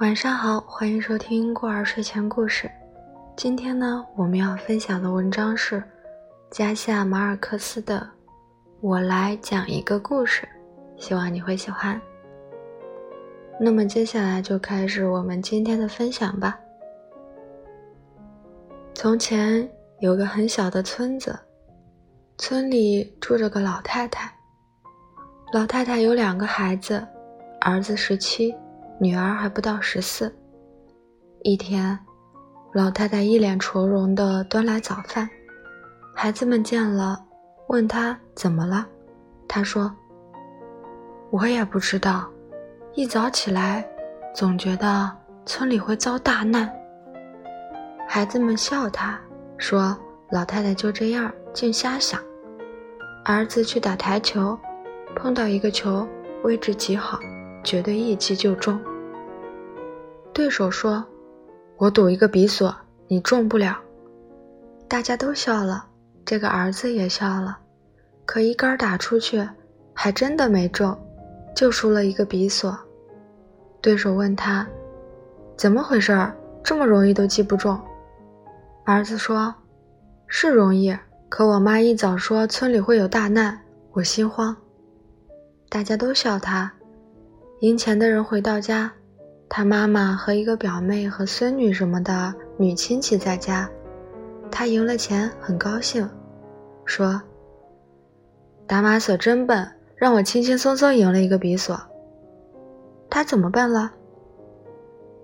晚上好，欢迎收听过儿睡前故事。今天呢，我们要分享的文章是加夏马尔克斯的《我来讲一个故事》，希望你会喜欢。那么接下来就开始我们今天的分享吧。从前有个很小的村子，村里住着个老太太。老太太有两个孩子，儿子十七。女儿还不到十四。一天，老太太一脸愁容地端来早饭，孩子们见了，问她怎么了。她说：“我也不知道，一早起来，总觉得村里会遭大难。”孩子们笑她，说：“老太太就这样，净瞎想。”儿子去打台球，碰到一个球，位置极好，绝对一击就中。对手说：“我赌一个比索，你中不了。”大家都笑了，这个儿子也笑了。可一杆打出去，还真的没中，就输了一个比索。对手问他：“怎么回事？这么容易都击不中？”儿子说：“是容易，可我妈一早说村里会有大难，我心慌。”大家都笑他。赢钱的人回到家。他妈妈和一个表妹和孙女什么的女亲戚在家，他赢了钱，很高兴，说：“打马索真笨，让我轻轻松松赢了一个比索。”他怎么笨了？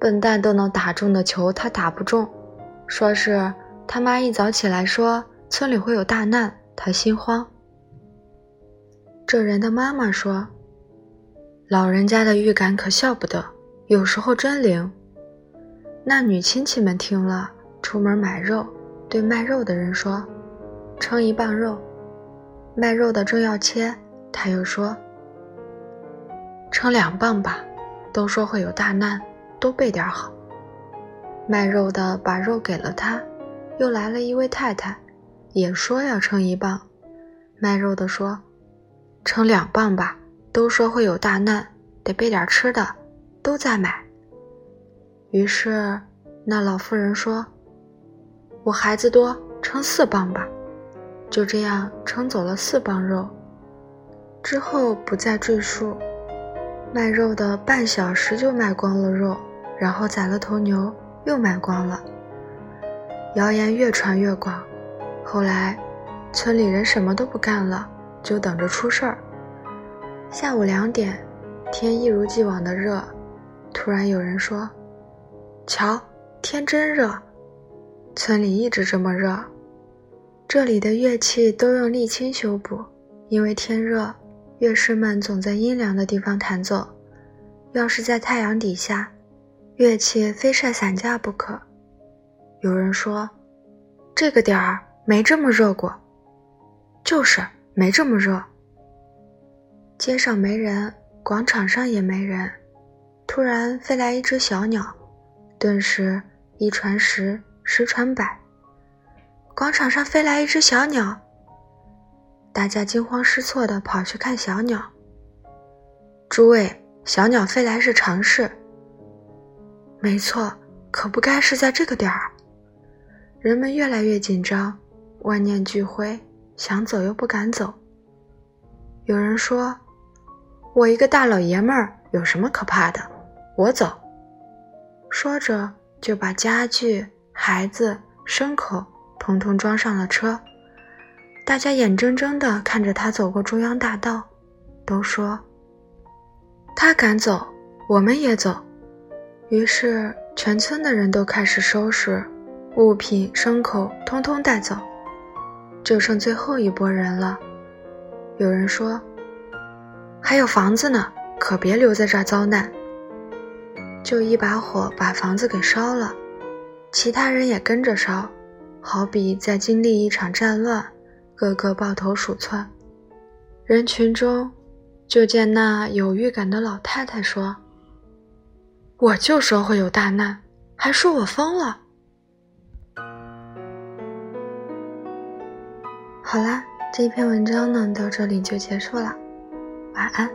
笨蛋都能打中的球，他打不中。说是他妈一早起来说村里会有大难，他心慌。这人的妈妈说：“老人家的预感可笑不得。”有时候真灵。那女亲戚们听了，出门买肉，对卖肉的人说：“称一磅肉。”卖肉的正要切，他又说：“称两磅吧。”都说会有大难，多备点好。卖肉的把肉给了他，又来了一位太太，也说要称一磅。卖肉的说：“称两磅吧。”都说会有大难，得备点吃的。都在买。于是，那老妇人说：“我孩子多，称四磅吧。”就这样称走了四磅肉。之后不再赘述。卖肉的半小时就卖光了肉，然后宰了头牛，又卖光了。谣言越传越广。后来，村里人什么都不干了，就等着出事儿。下午两点，天一如既往的热。突然有人说：“瞧，天真热。”村里一直这么热。这里的乐器都用沥青修补，因为天热，乐师们总在阴凉的地方弹奏。要是在太阳底下，乐器非晒散架不可。有人说：“这个点儿没这么热过。”就是没这么热。街上没人，广场上也没人。突然飞来一只小鸟，顿时一传十，十传百。广场上飞来一只小鸟，大家惊慌失措地跑去看小鸟。诸位，小鸟飞来是常事。没错，可不该是在这个点儿。人们越来越紧张，万念俱灰，想走又不敢走。有人说：“我一个大老爷们儿，有什么可怕的？”我走，说着就把家具、孩子、牲口统统装上了车。大家眼睁睁地看着他走过中央大道，都说：“他敢走，我们也走。”于是全村的人都开始收拾物品、牲口，通通带走，就剩最后一拨人了。有人说：“还有房子呢，可别留在这儿遭难。”就一把火把房子给烧了，其他人也跟着烧，好比在经历一场战乱，个个抱头鼠窜。人群中，就见那有预感的老太太说：“我就说会有大难，还说我疯了。”好啦，这篇文章呢到这里就结束了，晚安。